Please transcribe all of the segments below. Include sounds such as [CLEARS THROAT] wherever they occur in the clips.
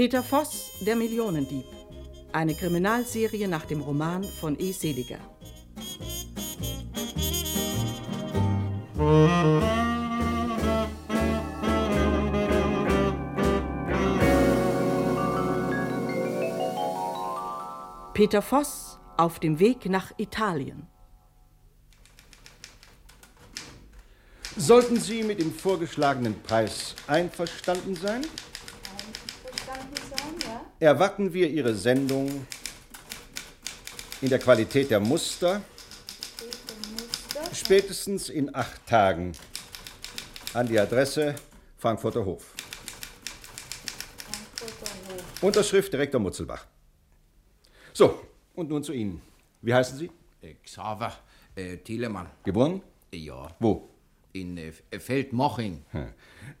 Peter Voss, der Millionendieb. Eine Kriminalserie nach dem Roman von E. Seliger. Peter Voss auf dem Weg nach Italien. Sollten Sie mit dem vorgeschlagenen Preis einverstanden sein? Erwarten wir Ihre Sendung in der Qualität der Muster spätestens in acht Tagen an die Adresse Frankfurter Hof. Frankfurter Hof. Unterschrift Direktor Mutzelbach. So, und nun zu Ihnen. Wie heißen Sie? Äh, Xaver äh, Thielemann. Geboren? Ja, Wo? In äh, Feldmoching.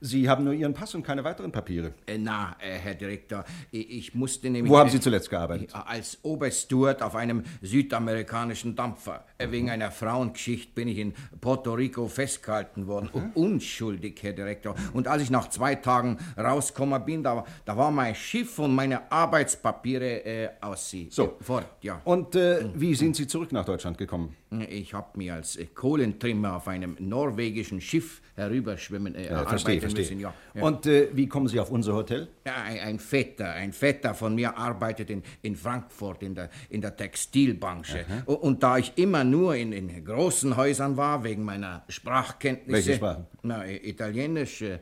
Sie haben nur Ihren Pass und keine weiteren Papiere. Äh, na, äh, Herr Direktor, ich, ich musste nämlich... Wo haben Sie zuletzt gearbeitet? Als Obersteward auf einem südamerikanischen Dampfer. Äh, Wegen einer Frauengeschichte bin ich in Puerto Rico festgehalten worden. Unschuldig, Herr Direktor. Und als ich nach zwei Tagen rausgekommen bin, da, da war mein Schiff und meine Arbeitspapiere aus sie. So. Fort, ja. Und äh, wie sind Sie zurück nach Deutschland gekommen? Ich habe mir als äh, Kohlentrimmer auf einem norwegischen Schiff herüberschwimmen äh, Ja, verstehe, verstehe. müssen. Ja. Ja. Und äh, wie kommen Sie auf unser Hotel? Ein, ein Vetter, ein Vetter von mir arbeitet in, in Frankfurt in der, in der Textilbranche. U- Und da ich immer nur in, in großen Häusern war, wegen meiner Sprachkenntnisse. Welche Sprachen? Na, äh, Italienisch, äh,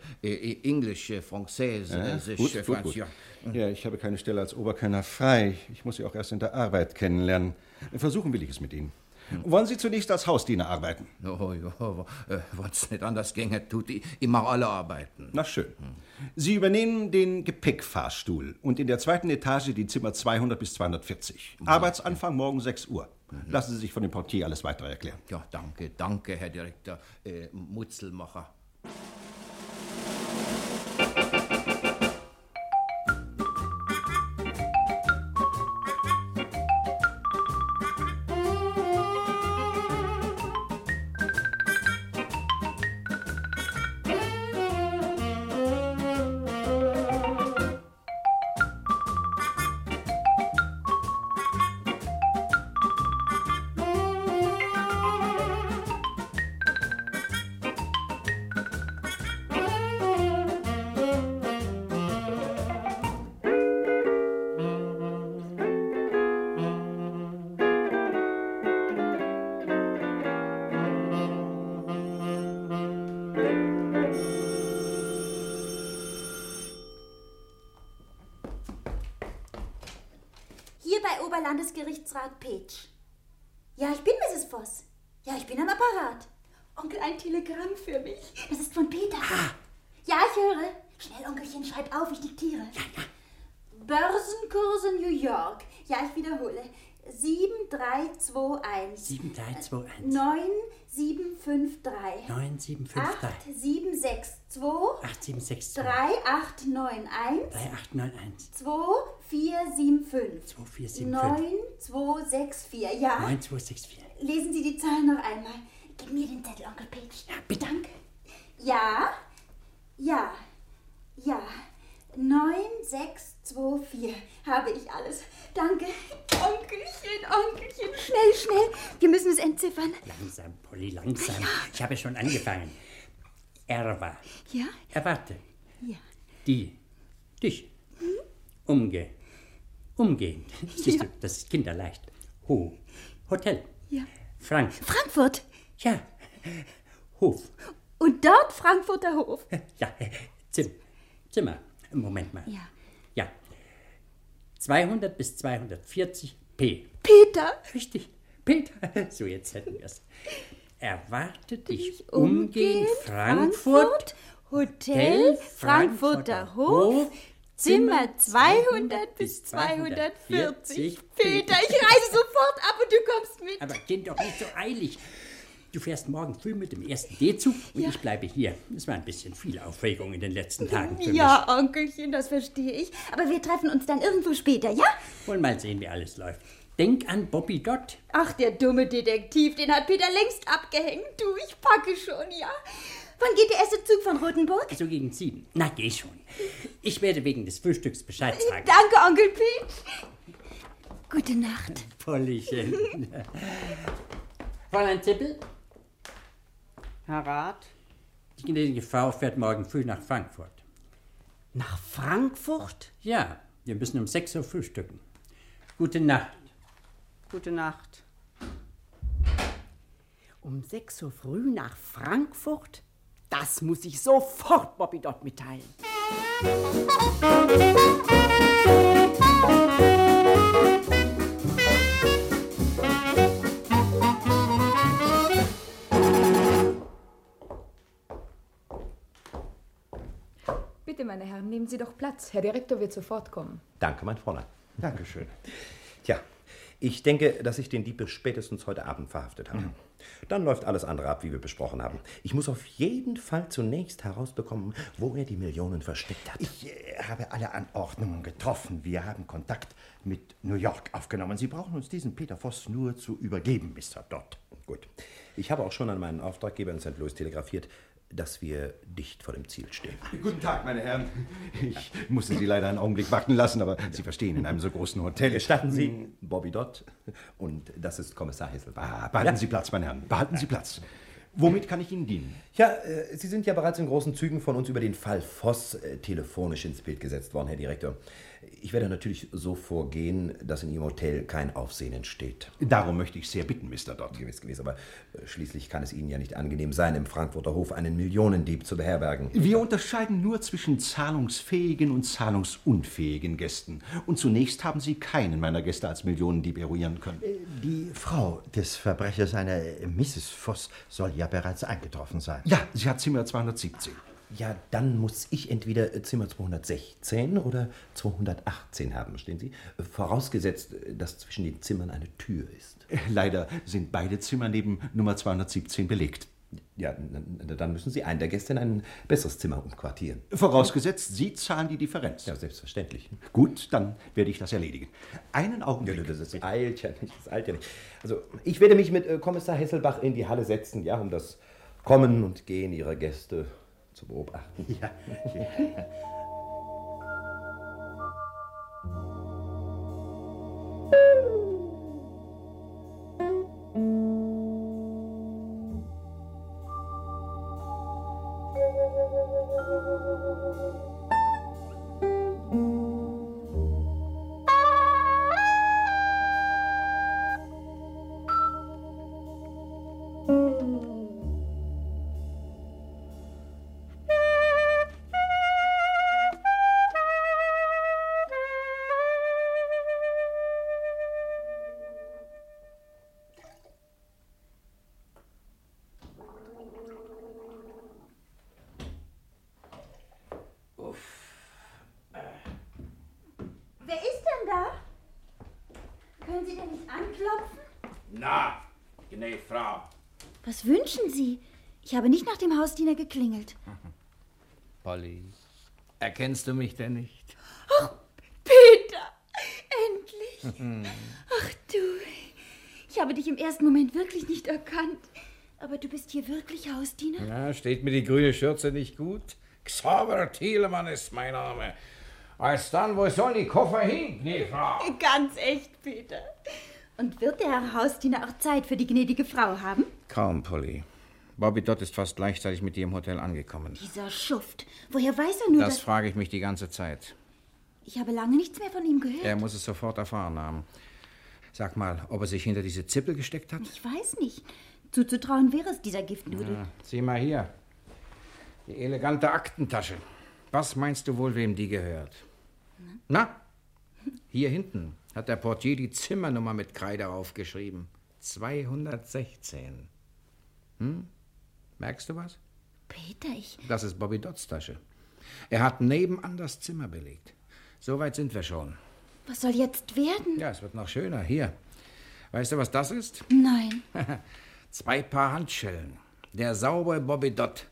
Englisch, äh, Französisch, gut, äh, gut, Franz- gut. ja. Ja, ich habe keine Stelle als Oberkellner frei. Ich muss Sie auch erst in der Arbeit kennenlernen. Versuchen will ich es mit Ihnen. Wollen Sie zunächst als Hausdiener arbeiten? Oh, ja, wenn es nicht anders ginge, tut ich, mache alle Arbeiten. Na schön. Sie übernehmen den Gepäckfahrstuhl und in der zweiten Etage die Zimmer 200 bis 240. Arbeitsanfang morgen 6 Uhr. Lassen Sie sich von dem Portier alles weitere erklären. Ja, danke, danke, Herr Direktor. Äh, Mutzelmacher. Bei Oberlandesgerichtsrat Petsch. Ja, ich bin Mrs. Voss. Ja, ich bin am Apparat. Onkel, ein Telegramm für mich. Das ist von Peter. Ja, ich höre. Schnell, Onkelchen, schreib auf, ich diktiere. Ja, ja. Börsenkurse New York. Ja, ich wiederhole. 7321. 7321. 9753. 9753. 8762 8762. 3891 3891. 2475 2475. 9264. Ja, 9264. lesen Sie die Zahlen noch einmal. Gib mir den Zettel, Onkel Peach. Ja, bitte. Danke. Ja, ja, ja. 9624 habe ich alles. Danke. Onkelchen, Onkelchen, schnell, schnell. Wir müssen es entziffern. Langsam, Polly, langsam. Ich habe schon angefangen. Erwa. Ja? Erwarte. Ja. Die. Dich. Umge. Umgehend. Siehst du, das ist kinderleicht. Ho. Hotel. Ja. Frank. Frankfurt. Ja. Hof. Und dort Frankfurter Hof. Ja. Zim Zimmer. Moment mal. Ja. Ja. 200 bis 240 P. Peter. Richtig. Peter. [LAUGHS] So, jetzt hätten wir es. Erwarte dich Ich umgehend Frankfurt. Hotel Frankfurter Hof. Zimmer 200 bis 240. Peter, ich reise sofort ab und du kommst mit. Aber Kind, doch nicht so eilig. Du fährst morgen früh mit dem ersten D-Zug und ich bleibe hier. Es war ein bisschen viel Aufregung in den letzten Tagen für Ja, Onkelchen, das verstehe ich. Aber wir treffen uns dann irgendwo später, ja? mich. Wollen mal sehen, wie alles läuft. Denk an Bobby Dott. Ach, der dumme Detektiv, den hat Peter längst abgehängt. Du, ich packe schon, ja. Wann geht der erste Zug von Rotenburg? So gegen sieben. Na, geh schon. Ich werde wegen des Frühstücks Bescheid sagen. Danke, Onkel Pete. Gute Nacht. Pollychen. Fräulein Zippel, Herr Rat? die gnädige Frau fährt morgen früh nach Frankfurt. Nach Frankfurt? Ja, wir müssen um sechs Uhr frühstücken. Gute Nacht. Gute Nacht. Um 6 Uhr früh nach Frankfurt? Das muss ich sofort Bobby dort mitteilen. Bitte, meine Herren, nehmen Sie doch Platz. Herr Direktor wird sofort kommen. Danke, mein Fräulein. Dankeschön. Tja, ich denke, dass ich den Dieb bis spätestens heute Abend verhaftet habe. Dann läuft alles andere ab, wie wir besprochen haben. Ich muss auf jeden Fall zunächst herausbekommen, wo er die Millionen versteckt hat. Ich äh, habe alle Anordnungen getroffen. Wir haben Kontakt mit New York aufgenommen. Sie brauchen uns diesen Peter Voss nur zu übergeben, Mr. Dodd. Gut. Ich habe auch schon an meinen Auftraggeber in St. Louis telegrafiert, dass wir dicht vor dem Ziel stehen. [LAUGHS] Guten Tag, meine Herren. Ich musste Sie leider einen Augenblick warten lassen, aber Sie verstehen, in einem so großen Hotel. Gestatten Sie, Bobby Dodd, und das ist Kommissar Hesselbach. Ah, behalten Sie Platz, meine Herren. Behalten Sie Platz. Womit kann ich Ihnen dienen? Ja, äh, Sie sind ja bereits in großen Zügen von uns über den Fall Voss äh, telefonisch ins Bild gesetzt worden, Herr Direktor. Ich werde natürlich so vorgehen, dass in Ihrem Hotel kein Aufsehen entsteht. Darum möchte ich sehr bitten, Mr. Dodd. Gewiss, gewiss, aber äh, schließlich kann es Ihnen ja nicht angenehm sein, im Frankfurter Hof einen Millionendieb zu beherbergen. Wir unterscheiden nur zwischen zahlungsfähigen und zahlungsunfähigen Gästen. Und zunächst haben Sie keinen meiner Gäste als Millionendieb eruieren können. Die Frau des Verbrechers, eine Mrs. Voss, soll ja bereits eingetroffen sein. Ja, sie hat Zimmer 217. Ja, dann muss ich entweder äh, Zimmer 216 oder 218 haben, verstehen Sie? Äh, Vorausgesetzt, äh, dass zwischen den Zimmern eine Tür ist. Leider sind beide Zimmer neben Nummer 217 belegt. Ja, dann müssen Sie einen der Gäste in ein besseres Zimmer umquartieren. Vorausgesetzt, Sie zahlen die Differenz. Ja, selbstverständlich. Gut, dann werde ich das erledigen. Einen Ja, Augenblick. das ist eilt ja nicht, das eilt ja nicht. Also, ich werde mich mit Kommissar Hesselbach in die Halle setzen, ja, um das Kommen und Gehen Ihrer Gäste zu beobachten. Ja. Wer [LAUGHS] Na, gnädige Frau. Was wünschen Sie? Ich habe nicht nach dem Hausdiener geklingelt. [LAUGHS] Polly, erkennst du mich denn nicht? Peter! Endlich! [LAUGHS] Ach du, ich habe dich im ersten Moment wirklich nicht erkannt. Aber du bist hier wirklich Hausdiener? Ja, steht mir die grüne Schürze nicht gut? Xaver Thielemann ist mein Name. Als dann, wo sollen die Koffer hin, gnädige Frau? Ganz echt, Peter. Und wird der Herr Hausdiener auch Zeit für die gnädige Frau haben? Kaum, Polly. Bobby Dott ist fast gleichzeitig mit dir im Hotel angekommen. Dieser Schuft. Woher weiß er nur, Das dass... frage ich mich die ganze Zeit. Ich habe lange nichts mehr von ihm gehört. Er muss es sofort erfahren haben. Sag mal, ob er sich hinter diese Zippel gesteckt hat? Ich weiß nicht. Zuzutrauen wäre es dieser Giftnudel. Ja, sieh mal hier. Die elegante Aktentasche. Was meinst du wohl, wem die gehört? Na, hier hinten hat der Portier die Zimmernummer mit Kreide aufgeschrieben. 216. Hm? Merkst du was? Peter, ich... Das ist Bobby Dodds Tasche. Er hat nebenan das Zimmer belegt. So weit sind wir schon. Was soll jetzt werden? Ja, es wird noch schöner. Hier. Weißt du, was das ist? Nein. [LAUGHS] Zwei Paar Handschellen. Der saubere Bobby Dodd.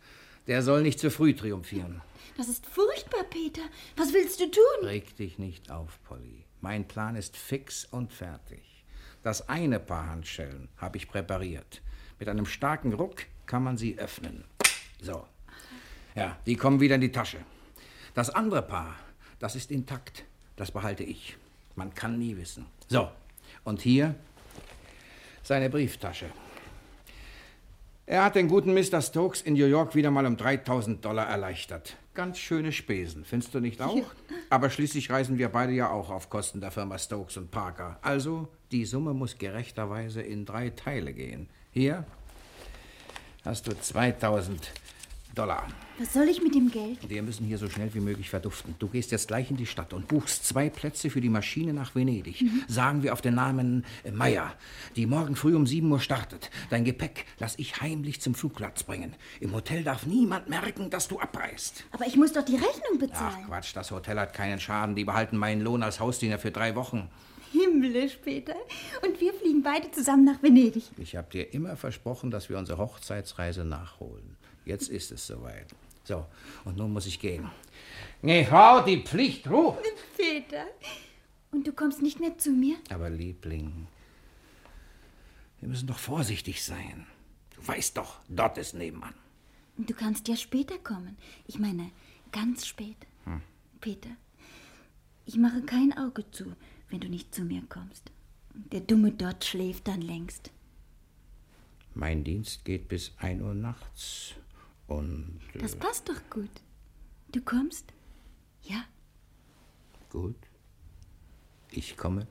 Der soll nicht zu früh triumphieren. Das ist furchtbar, Peter. Was willst du tun? Reg dich nicht auf, Polly. Mein Plan ist fix und fertig. Das eine Paar Handschellen habe ich präpariert. Mit einem starken Ruck kann man sie öffnen. So. Ja, die kommen wieder in die Tasche. Das andere Paar, das ist intakt. Das behalte ich. Man kann nie wissen. So. Und hier seine Brieftasche. Er hat den guten Mr. Stokes in New York wieder mal um 3000 Dollar erleichtert. Ganz schöne Spesen, findest du nicht auch? Aber schließlich reisen wir beide ja auch auf Kosten der Firma Stokes und Parker. Also, die Summe muss gerechterweise in drei Teile gehen. Hier hast du 2000 Dollar. Was soll ich mit dem Geld? Wir müssen hier so schnell wie möglich verduften. Du gehst jetzt gleich in die Stadt und buchst zwei Plätze für die Maschine nach Venedig. Sagen wir auf den Namen äh, Meier, die morgen früh um 7 Uhr startet. Dein Gepäck lass ich heimlich zum Flugplatz bringen. Im Hotel darf niemand merken, dass du abreist. Aber ich muss doch die Rechnung Ach bezahlen. Quatsch, das Hotel hat keinen Schaden. Die behalten meinen Lohn als Hausdiener für drei Wochen. Himmlisch, Peter. Und wir fliegen beide zusammen nach Venedig. Ich habe dir immer versprochen, dass wir unsere Hochzeitsreise nachholen. Jetzt ist es soweit. So, und nun muss ich gehen. Nee, Frau, die Pflicht ruft. Peter. Und du kommst nicht mehr zu mir? Aber Liebling, wir müssen doch vorsichtig sein. Du weißt doch, dort ist nebenan. Du kannst ja später kommen. Ich meine, ganz spät. Hm. Peter, ich mache kein Auge zu, wenn du nicht zu mir kommst. Der Dumme dort schläft dann längst. Mein Dienst geht bis 1 Uhr nachts. Und äh, Das passt doch gut. Du kommst? Ja. gut. Ich komme.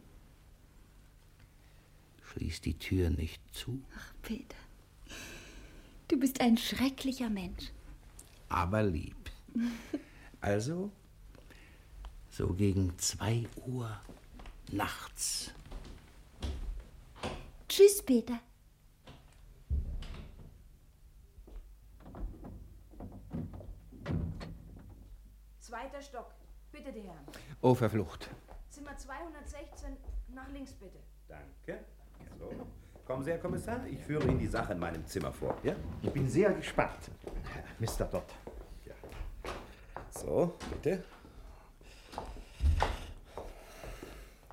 Schließ die Tür nicht zu, Ach, Peter. Du bist ein schrecklicher Mensch. aber lieb. Also, so gegen 2 Uhr nachts. Tschüss, Peter. Zweiter Stock. Bitte, die Herren. Oh, verflucht. Zimmer 216 nach links bitte. Danke. So. Kommen Sie, Herr Kommissar, ich führe Ihnen die Sache in meinem Zimmer vor. Ja? Ich bin sehr gespannt, Mr. Dodd. So, bitte.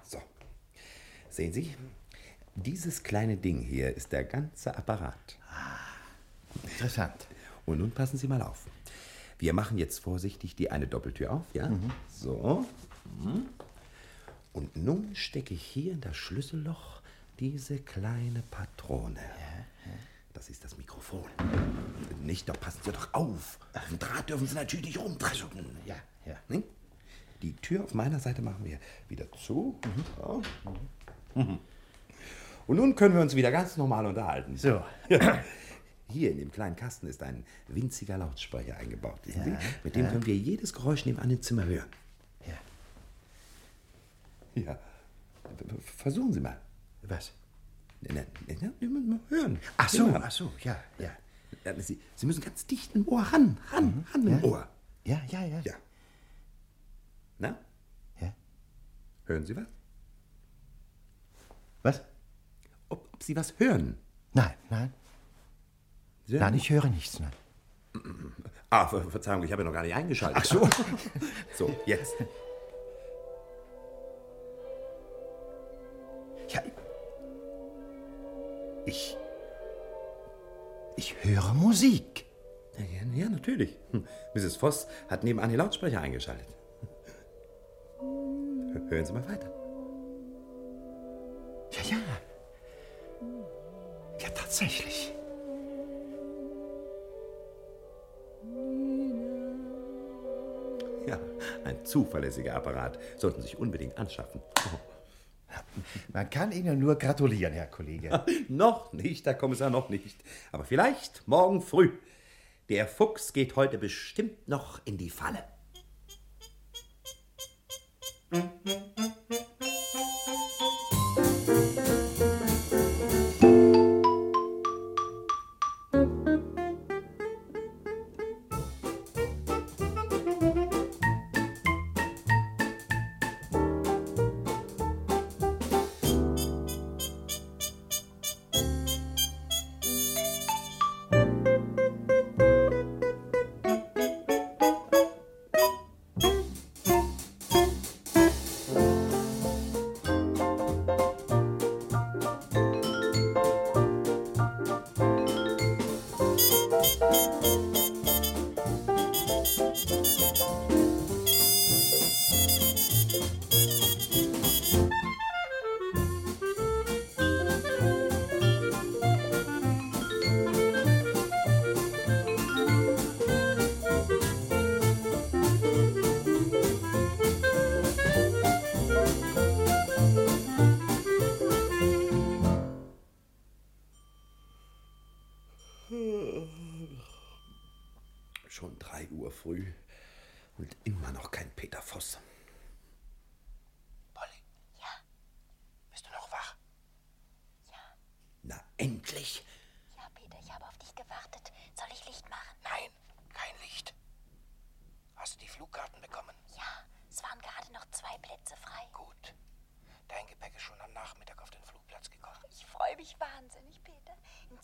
So. Sehen Sie, dieses kleine Ding hier ist der ganze Apparat. Interessant. Und nun passen Sie mal auf. Wir machen jetzt vorsichtig die eine Doppeltür auf, ja? So. Mhm. Und nun stecke ich hier in das Schlüsselloch diese kleine Patrone. Das ist das Mikrofon. Nicht, doch passen Sie doch auf. Auf dem Draht dürfen Sie natürlich nicht rumdrücken. Ja, ja. Ne? Die Tür auf meiner Seite machen wir wieder zu. So. Mhm. Und nun können wir uns wieder ganz normal unterhalten. So. [CLEARS THROAT] [CLEARS THROAT] Hier in dem kleinen Kasten ist ein winziger Lautsprecher eingebaut. Ja? Mit dem ja. können wir jedes Geräusch nebenan im Zimmer hören. Ja. Ja. Versuchen Sie mal. Was? Na, na, na, hören. Ach so, Ja. ach so, ja, ja. Sie, Sie müssen ganz dicht im Ohr ran, ran, ran im Ja. Ohr. Ja, ja, ja. Ja. Na? Ja. Hören Sie was? Was? Ob, ob Sie was hören? Nein, nein. Sie Nein, ich höre nichts, nein. Ah, Ver Verzeihung, ich habe ja noch gar nicht eingeschaltet. Ach so. [LAUGHS] so, jetzt. Ja. Ich. Ich höre Musik. Ja, ja, natürlich. Hm. Mrs. Voss hat nebenan die Lautsprecher eingeschaltet. Hö- Hören Sie mal weiter. Ja, ja. Ja, tatsächlich. Ein zuverlässiger Apparat. Sollten Sie sich unbedingt anschaffen. Oh. Man kann Ihnen nur gratulieren, Herr Kollege. [LAUGHS] noch nicht, Herr Kommissar, noch nicht. Aber vielleicht morgen früh. Der Fuchs geht heute bestimmt noch in die Falle. Musik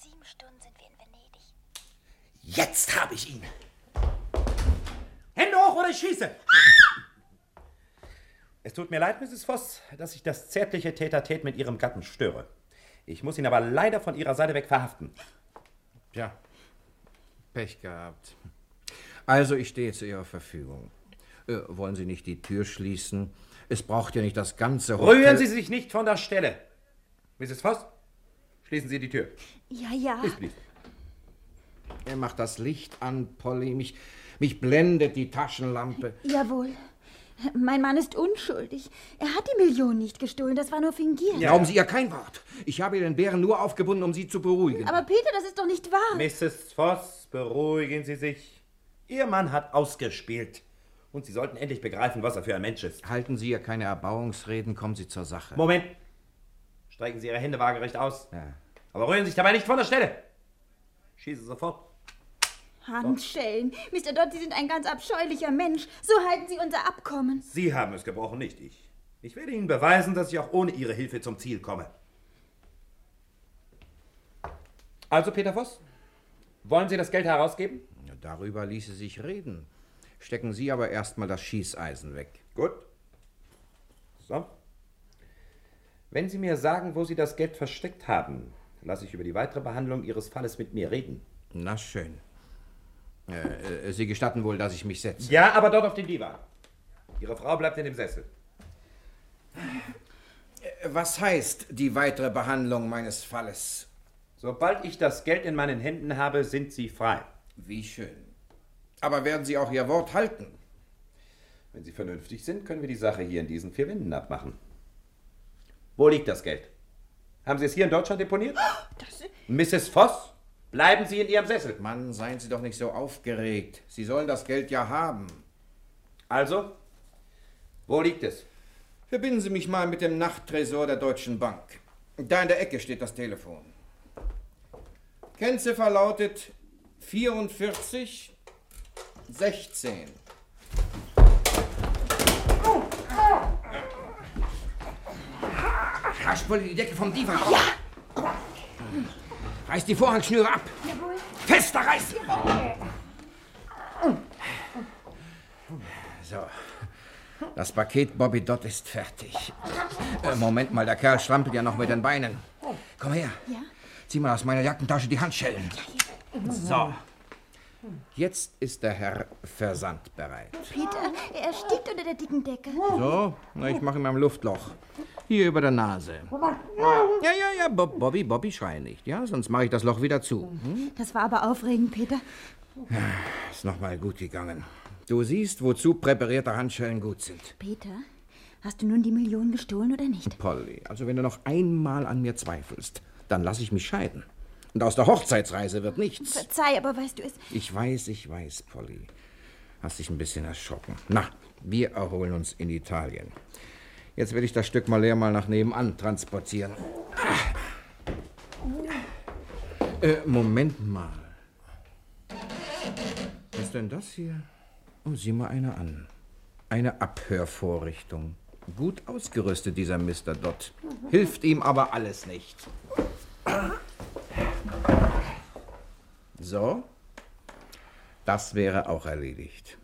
sieben Stunden sind wir in Venedig. Jetzt habe ich ihn. Hände hoch oder ich schieße! Es tut mir leid, Mrs. Voss, dass ich das zärtliche Tätertät mit Ihrem Gatten störe. Ich muss ihn aber leider von Ihrer Seite weg verhaften. Tja, Pech gehabt. Also, ich stehe zu Ihrer Verfügung. Äh, wollen Sie nicht die Tür schließen? Es braucht ja nicht das ganze Hotel. Rühren Sie sich nicht von der Stelle. Mrs. Voss, schließen Sie die Tür. Ja, ja. Please, please. Er macht das Licht an, Polly. Mich, mich blendet die Taschenlampe. Jawohl. Mein Mann ist unschuldig. Er hat die Million nicht gestohlen. Das war nur fingiert. Glauben Sie ihr kein Wort. Ich habe ihr den Bären nur aufgebunden, um Sie zu beruhigen. Aber Peter, das ist doch nicht wahr. Mrs. Voss, beruhigen Sie sich. Ihr Mann hat ausgespielt. Und Sie sollten endlich begreifen, was er für ein Mensch ist. Halten Sie ihr keine Erbauungsreden, kommen Sie zur Sache. Moment. Strecken Sie Ihre Hände waagerecht aus. Ja. Aber rühren Sie sich dabei nicht von der Stelle. Schieße sofort. Handschellen. Mr. Dodd, Sie sind ein ganz abscheulicher Mensch. So halten Sie unser Abkommen. Sie haben es gebrochen, nicht ich. Ich werde Ihnen beweisen, dass ich auch ohne Ihre Hilfe zum Ziel komme. Also, Peter Voss, wollen Sie das Geld herausgeben? Ja, darüber ließe sich reden. Stecken Sie aber erstmal das Schießeisen weg. Gut. So. Wenn Sie mir sagen, wo Sie das Geld versteckt haben, lasse ich über die weitere Behandlung Ihres Falles mit mir reden. Na schön. Äh, äh, Sie gestatten wohl, dass ich mich setze. Ja, aber dort auf den Divan. Ihre Frau bleibt in dem Sessel. Äh, Was heißt die weitere Behandlung meines Falles? Sobald ich das Geld in meinen Händen habe, sind Sie frei. Wie schön. Aber werden Sie auch Ihr Wort halten? Wenn Sie vernünftig sind, können wir die Sache hier in diesen vier Wänden abmachen. Wo liegt das Geld? Haben Sie es hier in Deutschland deponiert? Mrs. Voss, bleiben Sie in Ihrem Sessel. Mann, seien Sie doch nicht so aufgeregt. Sie sollen das Geld ja haben. Also, wo liegt es? Verbinden Sie mich mal mit dem Nachttresor der Deutschen Bank. Da in der Ecke steht das Telefon. Kennziffer lautet 44 16. Raschwolle die Decke vom Divan auf. Ja. Reiß die Vorhangschnüre ab. Jawohl. Fester reißen. So. Das Paket Bobby Dott ist fertig. Äh, Moment mal, der Kerl strampelt ja noch mit den Beinen. Komm her. Ja? Zieh mal aus meiner Jackentasche die Handschellen. So. Jetzt ist der Herr Versand bereit. Peter, er erstickt unter der dicken Decke. So, na, ich mache ihm am Luftloch. Hier über der Nase. Ja, ja, ja, Bob, Bobby, Bobby, schrei nicht, ja? Sonst mache ich das Loch wieder zu. Hm? Das war aber aufregend, Peter. Ist noch mal gut gegangen. Du siehst, wozu präparierte Handschellen gut sind. Peter, hast du nun die Million gestohlen oder nicht? Polly, also wenn du noch einmal an mir zweifelst, dann lass ich mich scheiden. Und aus der Hochzeitsreise wird nichts. Verzeih, aber weißt du es. Ich weiß, ich weiß, Polly. Hast dich ein bisschen erschrocken. Na, wir erholen uns in Italien. Jetzt will ich das Stück mal leer mal nach nebenan transportieren. Äh, Moment mal. Was ist denn das hier? Oh, sieh mal eine an. Eine Abhörvorrichtung. Gut ausgerüstet, dieser Mr. Dott. Hilft ihm aber alles nicht. So, das wäre auch erledigt.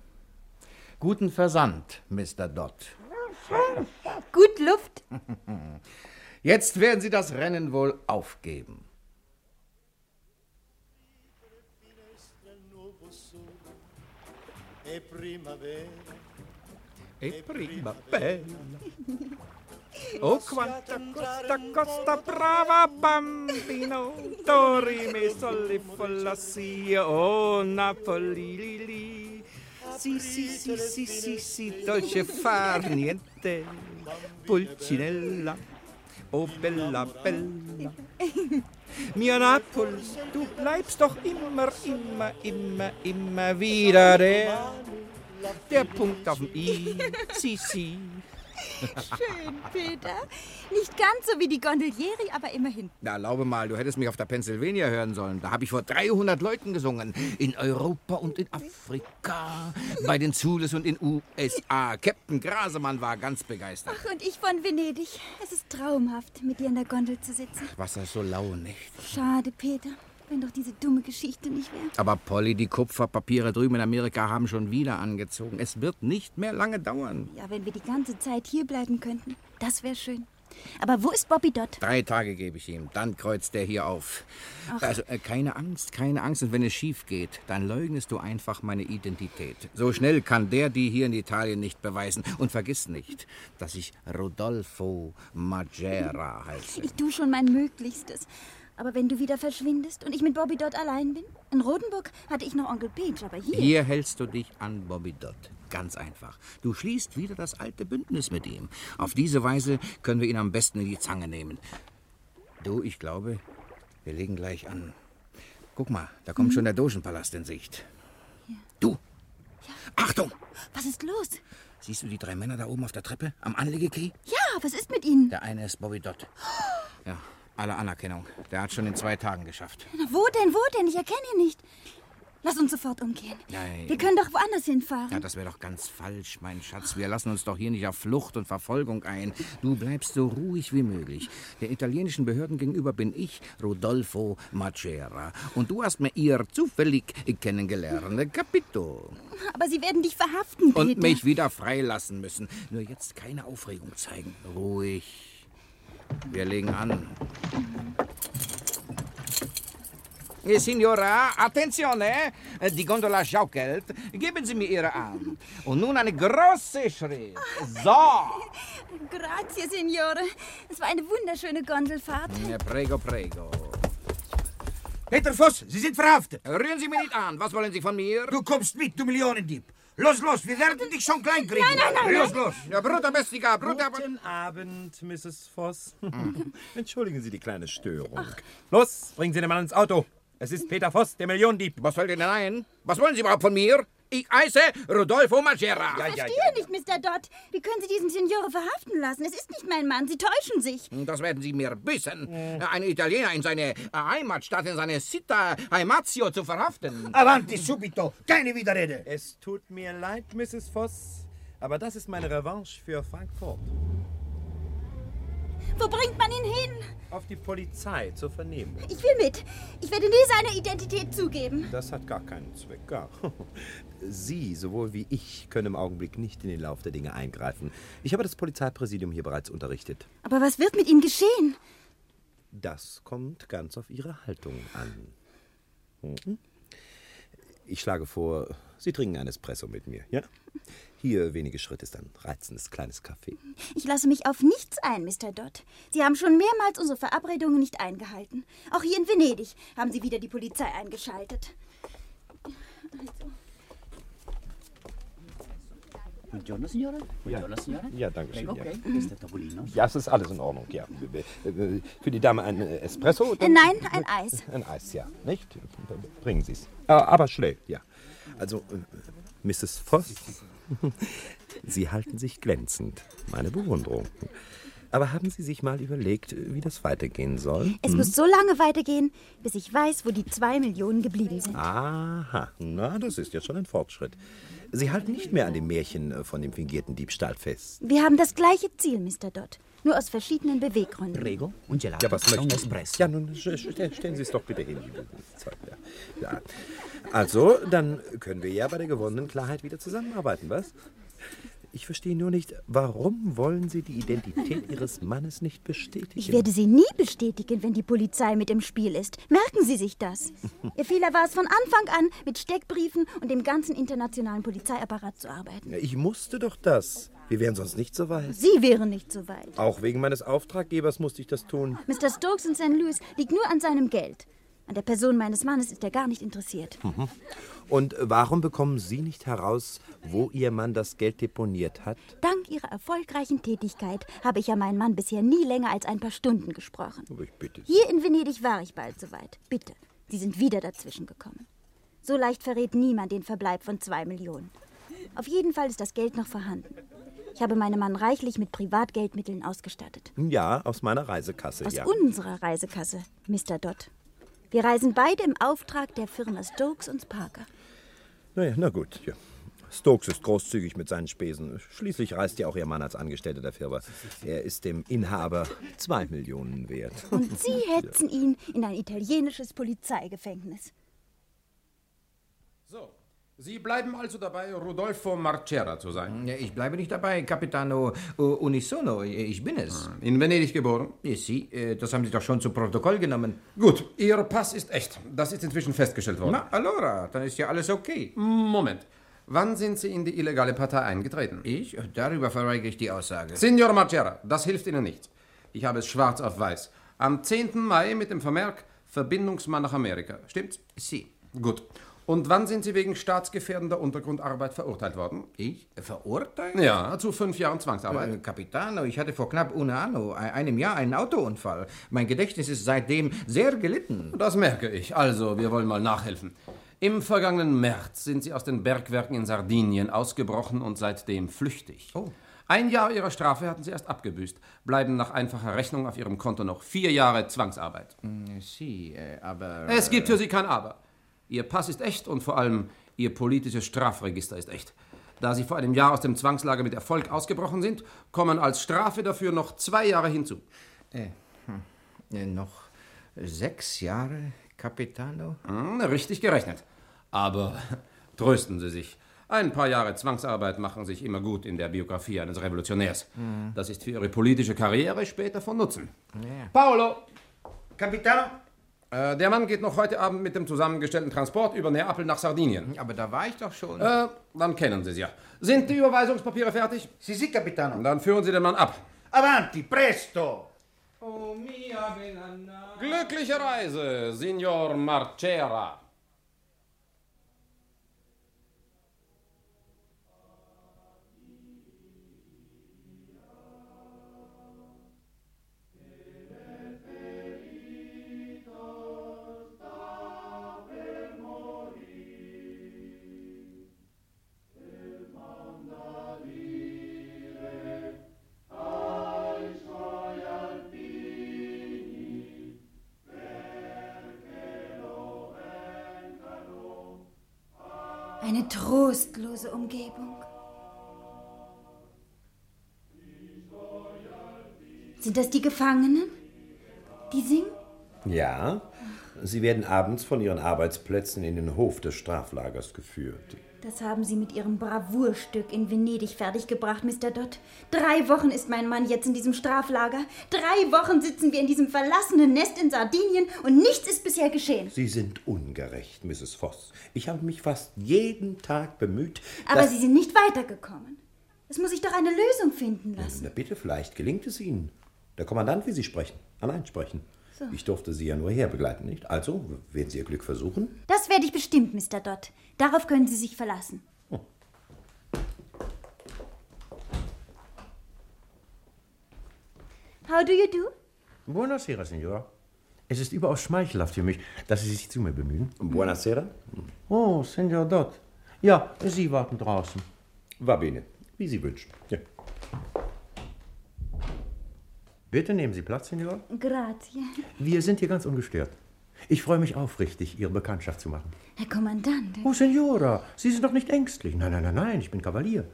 Guten Versand, Mr. Dott. Gut Luft. [LAUGHS] Jetzt werden Sie das Rennen wohl aufgeben. E primavera. E primavera. [LAUGHS] Oh, quanta costa, costa brava bambino, dorime sole follassia, oh Napoli, li, li. Sì, sì, sì, sì, sì, sì, dolce far niente, Pulcinella, oh bella, bella. Mirapolz, du bleibst doch immer, immer, immer, immer wieder der, der Punkt auf dem I. Si, si. Schön, Peter. Nicht ganz so wie die Gondolieri, aber immerhin. Na, erlaube mal, du hättest mich auf der Pennsylvania hören sollen. Da habe ich vor 300 Leuten gesungen. In Europa und in Afrika. Bei den Zules und in USA. Captain Grasemann war ganz begeistert. Ach, und ich von Venedig. Es ist traumhaft, mit dir in der Gondel zu sitzen. Wasser ist so lau, nicht? Schade, Peter. Wenn doch diese dumme Geschichte nicht wäre. Aber Polly, die Kupferpapiere drüben in Amerika haben schon wieder angezogen. Es wird nicht mehr lange dauern. Ja, wenn wir die ganze Zeit hier bleiben könnten. Das wäre schön. Aber wo ist Bobby Dott? Drei Tage gebe ich ihm, dann kreuzt der hier auf. Also äh, keine Angst, keine Angst. Und wenn es schief geht, dann leugnest du einfach meine Identität. So schnell kann der die hier in Italien nicht beweisen. Und vergiss nicht, dass ich Rodolfo Magera heiße. Ich tue schon mein Möglichstes. Aber wenn du wieder verschwindest und ich mit Bobby Dott allein bin? In Rodenburg hatte ich noch Onkel Page, aber hier... Hier hältst du dich an Bobby Dott. Ganz einfach. Du schließt wieder das alte Bündnis mit ihm. Auf diese Weise können wir ihn am besten in die Zange nehmen. Du, ich glaube, wir legen gleich an. Guck mal, da kommt schon der Dogenpalast in Sicht. Du! Achtung! Was ist los? Siehst du die drei Männer da oben auf der Treppe? Am Anlegequai? Ja, was ist mit ihnen? Der eine ist Bobby Dott. [GASPS] Ja, alle Anerkennung. Der hat schon in zwei Tagen geschafft. Na, wo denn, wo denn? Ich erkenne ihn nicht. Lass uns sofort umkehren. Nein. Wir können doch woanders hinfahren. Ja, das wäre doch ganz falsch, mein Schatz. Wir lassen uns doch hier nicht auf Flucht und Verfolgung ein. Du bleibst so ruhig wie möglich. Den italienischen Behörden gegenüber bin ich Rodolfo Macera. Und du hast mir ihr zufällig kennengelernt. Capito. Aber sie werden dich verhaften, Peter. Und mich wieder freilassen müssen. Nur jetzt keine Aufregung zeigen. Ruhig. Wir legen an. Eh, Signora, attenzione! Eh, Die Gondola schaukelt. Geben Sie mir Ihre Arm. Und nun eine große Schritt. So! [LAUGHS] Grazie, Signore. Es war eine wunderschöne Gondelfahrt. Eh, Prego, prego. Peter Voss, Sie sind verhaftet. Rühren Sie mich nicht an. Was wollen Sie von mir? Du kommst mit, du Millionendieb. Los, los, wir werden dich schon klein kriegen. Nein, nein, nein, Los, los. Ja, Bruder Bestica, Bruder... Guten Abend, Mrs. Voss. [LAUGHS] Entschuldigen Sie die kleine Störung. Los, bringen Sie den Mann ins Auto. Es ist Peter Voss, der Millionendieb. Was fällt Ihnen ein? Was wollen Sie überhaupt von mir? Ich heiße Rodolfo Magera. Ja, Ich ja, verstehe ja. nicht, Mr. Dodd. Wie können Sie diesen Signore verhaften lassen? Es ist nicht mein Mann. Sie täuschen sich. Das werden Sie mir büßen. Ein Italiener in seine Heimatstadt, in seine Città Heimatio zu verhaften. Avanti, subito. Keine Widerrede. Es tut mir leid, Mrs. Voss, aber das ist meine Revanche für Frankfurt. Wo bringt man ihn hin? Auf die Polizei zur Vernehmung. Ich will mit. Ich werde nie seine Identität zugeben. Das hat gar keinen Zweck, gar. Sie, sowohl wie ich, können im Augenblick nicht in den Lauf der Dinge eingreifen. Ich habe das Polizeipräsidium hier bereits unterrichtet. Aber was wird mit ihm geschehen? Das kommt ganz auf Ihre Haltung an. Mhm. Ich schlage vor, Sie trinken ein Espresso mit mir, ja? Hier wenige Schritte ist ein reizendes kleines Café. Ich lasse mich auf nichts ein, Mr. Dodd. Sie haben schon mehrmals unsere Verabredungen nicht eingehalten. Auch hier in Venedig haben Sie wieder die Polizei eingeschaltet. Buongiorno, signore. Buongiorno, signore. Ja, danke schön. Prego, Ja. ja, es ist alles in Ordnung, ja. Für die Dame ein Espresso? Nein, ein Eis. Ein Eis, ja, nicht? Bringen Sie es. Aber schnell, ja. Also, äh, Mrs. Voss, Sie halten sich glänzend. Meine Bewunderung. Aber haben Sie sich mal überlegt, wie das weitergehen soll? Es muss so lange weitergehen, bis ich weiß, wo die zwei Millionen geblieben sind. Aha, na, das ist ja schon ein Fortschritt. Sie halten nicht mehr an dem Märchen äh, von dem fingierten Diebstahl fest. Wir haben das gleiche Ziel, Mr. Dodd. Nur aus verschiedenen Beweggründen. Prego, un gelato. Ja, was möchten Sie? espresso. Ja, nun st- st- stellen Sie es doch bitte hin. liebe Ja. Ja. Also, dann können wir ja bei der gewonnenen Klarheit wieder zusammenarbeiten, was? Ich verstehe nur nicht, warum wollen Sie die Identität [LAUGHS] Ihres Mannes nicht bestätigen? Ich werde sie nie bestätigen, wenn die Polizei mit im Spiel ist. Merken Sie sich das. [LAUGHS] Ihr Fehler war es von Anfang an, mit Steckbriefen und dem ganzen internationalen Polizeiapparat zu arbeiten. Ja, Ich musste doch das. Wir wären sonst nicht so weit. Sie wären nicht so weit. Auch wegen meines Auftraggebers musste ich das tun. Mr. Stokes in St. Louis liegt nur an seinem Geld. An der Person meines Mannes ist er gar nicht interessiert. Mhm. Und warum bekommen Sie nicht heraus, wo Ihr Mann das Geld deponiert hat? Dank Ihrer erfolgreichen Tätigkeit habe ich ja meinen Mann bisher nie länger als ein paar Stunden gesprochen. Aber ich bitte Sie. Hier in Venedig war ich bald soweit. Bitte, Sie sind wieder dazwischen gekommen. So leicht verrät niemand den Verbleib von zwei Millionen. Auf jeden Fall ist das Geld noch vorhanden. Ich habe meinen Mann reichlich mit Privatgeldmitteln ausgestattet. Ja, aus meiner Reisekasse, Aus ja. unserer Reisekasse, Mr. Dodd. Wir reisen beide im Auftrag der Firma Stokes und Parker. Naja, na gut. Ja. Stokes ist großzügig mit seinen Spesen. Schließlich reist ja auch Ihr Mann als Angestellter der Firma. Er ist dem Inhaber zwei Millionen wert. Und Sie [LAUGHS] hetzen ihn in ein italienisches Polizeigefängnis. So, Sie bleiben also dabei, Rodolfo Marchera zu sein? Ich bleibe nicht dabei, Capitano äh, Unisono. Ich bin es. In Venedig geboren? Sie, äh, das haben Sie doch schon zu Protokoll genommen. Gut, Ihr Pass ist echt. Das ist inzwischen festgestellt worden. Na, allora, dann ist ja alles okay. Moment. Wann sind Sie in die illegale Partei eingetreten? Ich? Darüber verweigere ich die Aussage. Signor Marchera, das hilft Ihnen nichts. Ich habe es schwarz auf weiß. Am 10. Mai mit dem Vermerk Verbindungsmann nach Amerika. Stimmt's? Sie. Gut. Und wann sind Sie wegen staatsgefährdender Untergrundarbeit verurteilt worden? Ich? Verurteilt? Ja, zu fünf Jahren Zwangsarbeit. Äh, Capitano, ich hatte vor knapp un anno, ein- einem Jahr, einen Autounfall. Mein Gedächtnis ist seitdem sehr gelitten. Das merke ich. Also, wir wollen mal nachhelfen. Im vergangenen März sind Sie aus den Bergwerken in Sardinien ausgebrochen und seitdem flüchtig. Oh. Ein Jahr Ihrer Strafe hatten Sie erst abgebüßt, bleiben nach einfacher Rechnung auf Ihrem Konto noch vier Jahre Zwangsarbeit. Sie, äh, aber... Es gibt für Sie kein Aber. Ihr Pass ist echt und vor allem Ihr politisches Strafregister ist echt. Da Sie vor einem Jahr aus dem Zwangslager mit Erfolg ausgebrochen sind, kommen als Strafe dafür noch zwei Jahre hinzu. Äh, hm, äh, noch sechs Jahre, Capitano? Hm, richtig gerechnet. Aber [LAUGHS] trösten Sie sich. Ein paar Jahre Zwangsarbeit machen sich immer gut in der Biografie eines Revolutionärs. Mhm. Das ist für Ihre politische Karriere später von Nutzen. Ja. Paolo! Capitano? Äh, der Mann geht noch heute Abend mit dem zusammengestellten Transport über Neapel nach Sardinien. Aber da war ich doch schon. Äh, dann kennen Sie es ja. Sind die Überweisungspapiere fertig? Sì, sì, capitano. Dann führen Sie den Mann ab. Avanti, presto! Glückliche Reise, Signor Marchera. Eine trostlose Umgebung. Sind das die Gefangenen? Die singen? Ja, sie werden abends von ihren Arbeitsplätzen in den Hof des Straflagers geführt. Das haben Sie mit Ihrem Bravourstück in Venedig fertiggebracht, Mr. Dodd. Drei Wochen ist mein Mann jetzt in diesem Straflager. Drei Wochen sitzen wir in diesem verlassenen Nest in Sardinien und nichts ist bisher geschehen. Sie sind ungerecht, Mrs. Voss. Ich habe mich fast jeden Tag bemüht. Aber Sie sind nicht weitergekommen. Es muss sich doch eine Lösung finden lassen. Na bitte, vielleicht gelingt es Ihnen. Der Kommandant will Sie sprechen, allein sprechen. So. Ich durfte Sie ja nur herbegleiten, nicht? Also, werden Sie Ihr Glück versuchen? Das werde ich bestimmt, Mr. Dodd. Darauf können Sie sich verlassen. How do you do? Buonasera, Signora. Es ist überaus schmeichelhaft für mich, dass Sie sich zu mir bemühen. Buonasera. Oh, Signor Dodd. Ja, Sie warten draußen. Va bene, wie Sie wünschen. Ja. Bitte nehmen Sie Platz, Signor. Grazie. Wir sind hier ganz ungestört. Ich freue mich aufrichtig, Ihre Bekanntschaft zu machen. Herr Kommandant. Oh, Signora, Sie sind doch nicht ängstlich. Nein, nein, nein, nein, ich bin Kavalier.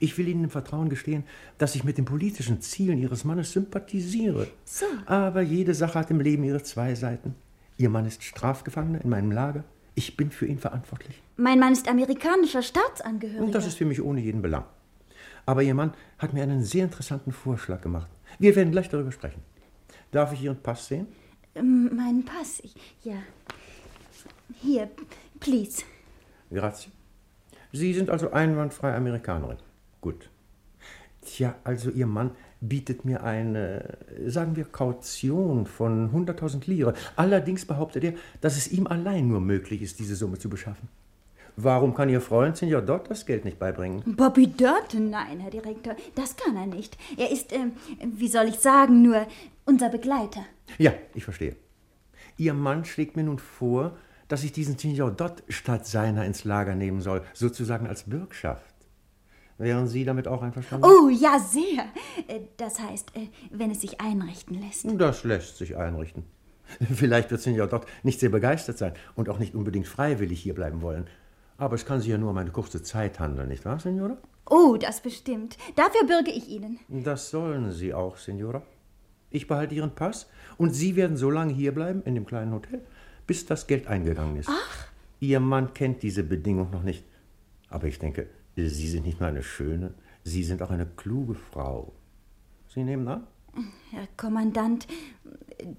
Ich will Ihnen im Vertrauen gestehen, dass ich mit den politischen Zielen Ihres Mannes sympathisiere. So. Aber jede Sache hat im Leben ihre zwei Seiten. Ihr Mann ist Strafgefangener in meinem Lager. Ich bin für ihn verantwortlich. Mein Mann ist amerikanischer Staatsangehöriger. Und das ist für mich ohne jeden Belang. Aber Ihr Mann hat mir einen sehr interessanten Vorschlag gemacht. Wir werden gleich darüber sprechen. Darf ich Ihren Pass sehen? Ähm, Mein Pass. Ich, ja. Hier, please. Grazie. Sie sind also einwandfrei Amerikanerin. Gut. Tja, also Ihr Mann bietet mir eine, sagen wir, Kaution von 100.000 Lire. Allerdings behauptet er, dass es ihm allein nur möglich ist, diese Summe zu beschaffen. Warum kann Ihr Freund Senior Dott das Geld nicht beibringen? Bobby Dott? Nein, Herr Direktor, das kann er nicht. Er ist, ähm, wie soll ich sagen, nur unser Begleiter. Ja, ich verstehe. Ihr Mann schlägt mir nun vor, dass ich diesen Senior Dott statt seiner ins Lager nehmen soll, sozusagen als Bürgschaft. Wären Sie damit auch einverstanden? Oh, ja, sehr. Äh, Das heißt, äh, wenn es sich einrichten lässt. Das lässt sich einrichten. [LAUGHS] Vielleicht wird Senior Dott nicht sehr begeistert sein und auch nicht unbedingt freiwillig hier bleiben wollen. Aber es kann sich ja nur um eine kurze Zeit handeln, nicht wahr, Signora? Oh, das bestimmt. Dafür bürge ich Ihnen. Das sollen Sie auch, Signora. Ich behalte Ihren Pass und Sie werden so lange hierbleiben in dem kleinen Hotel, bis das Geld eingegangen ist. Ach. Ihr Mann kennt diese Bedingung noch nicht. Aber ich denke, Sie sind nicht nur eine schöne, Sie sind auch eine kluge Frau. Sie nehmen an? Herr Kommandant,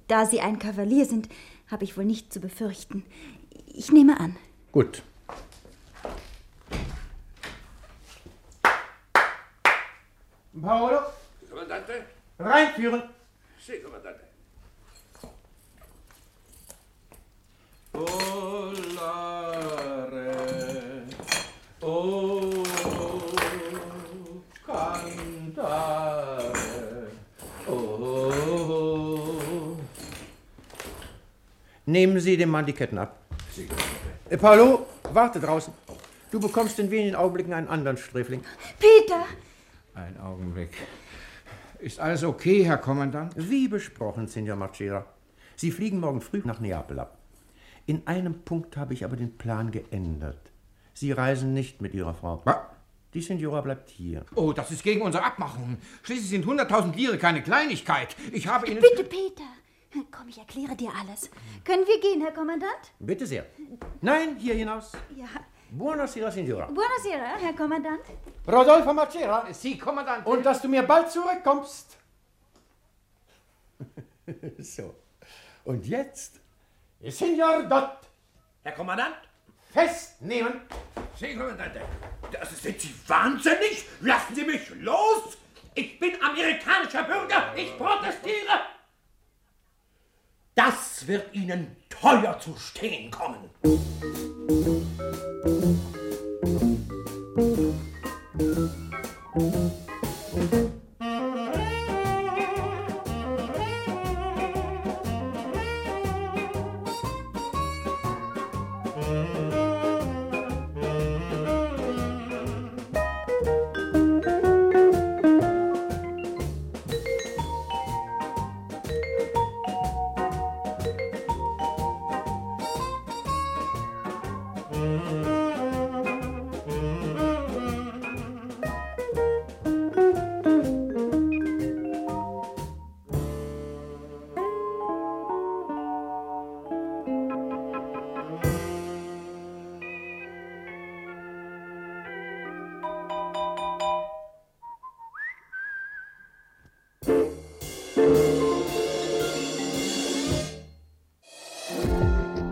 da Sie ein Kavalier sind, habe ich wohl nicht zu befürchten. Ich nehme an. Gut. Paolo, Kommandante? reinführen. Sì, Kommandante. Volare, oh, cantare, oh. Nehmen Sie dem Mann die Ketten ab. Äh, Paolo, warte draußen. Du bekommst in wenigen Augenblicken einen anderen Sträfling. Peter! Ein Augenblick. Ist alles okay, Herr Kommandant? Wie besprochen, Signor Marchera. Sie fliegen morgen früh nach Neapel ab. In einem Punkt habe ich aber den Plan geändert. Sie reisen nicht mit Ihrer Frau. Die Signora bleibt hier. Oh, das ist gegen unsere Abmachungen. Schließlich sind 100.000 Lire keine Kleinigkeit. Ich habe Ihnen... Bitte, Peter! Komm, ich erkläre dir alles. Können wir gehen, Herr Kommandant? Bitte sehr. Nein, hier hinaus. Ja. Buonasera, Signora. Buonasera, Herr Kommandant. Rodolfo Marchera. Sie, Kommandant. Und dass du mir bald zurückkommst. [LAUGHS] so. Und jetzt, Signor Dott. Herr Kommandant? Festnehmen. Sie, Kommandante. Das sind Sie wahnsinnig? Lassen Sie mich los! Ich bin amerikanischer Bürger. Ich protestiere. Das wird Ihnen teuer zu stehen kommen.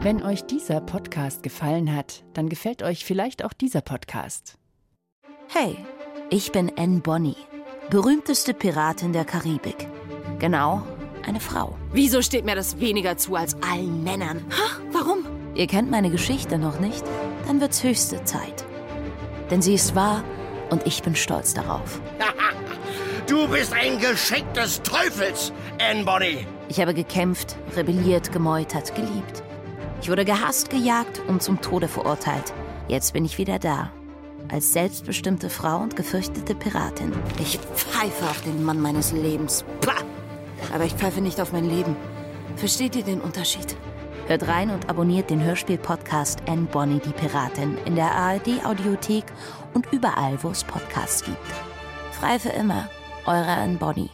Wenn euch dieser Podcast gefallen hat, dann gefällt euch vielleicht auch dieser Podcast. Hey, ich bin Anne Bonny, berühmteste Piratin der Karibik. Genau, eine Frau. Wieso steht mir das weniger zu als allen Männern? Ha, warum? Ihr kennt meine Geschichte noch nicht? Dann wird's höchste Zeit. Denn sie ist wahr und ich bin stolz darauf. [LAUGHS] Du bist ein Geschick des Teufels, Anne Bonny. Ich habe gekämpft, rebelliert, gemeutert, geliebt. Ich wurde gehasst, gejagt und zum Tode verurteilt. Jetzt bin ich wieder da. Als selbstbestimmte Frau und gefürchtete Piratin. Ich pfeife auf den Mann meines Lebens. Pah! Aber ich pfeife nicht auf mein Leben. Versteht ihr den Unterschied? Hört rein und abonniert den Hörspiel-Podcast Anne Bonny die Piratin in der ARD-Audiothek und überall, wo es Podcasts gibt. Frei für immer, eure Anne Bonny.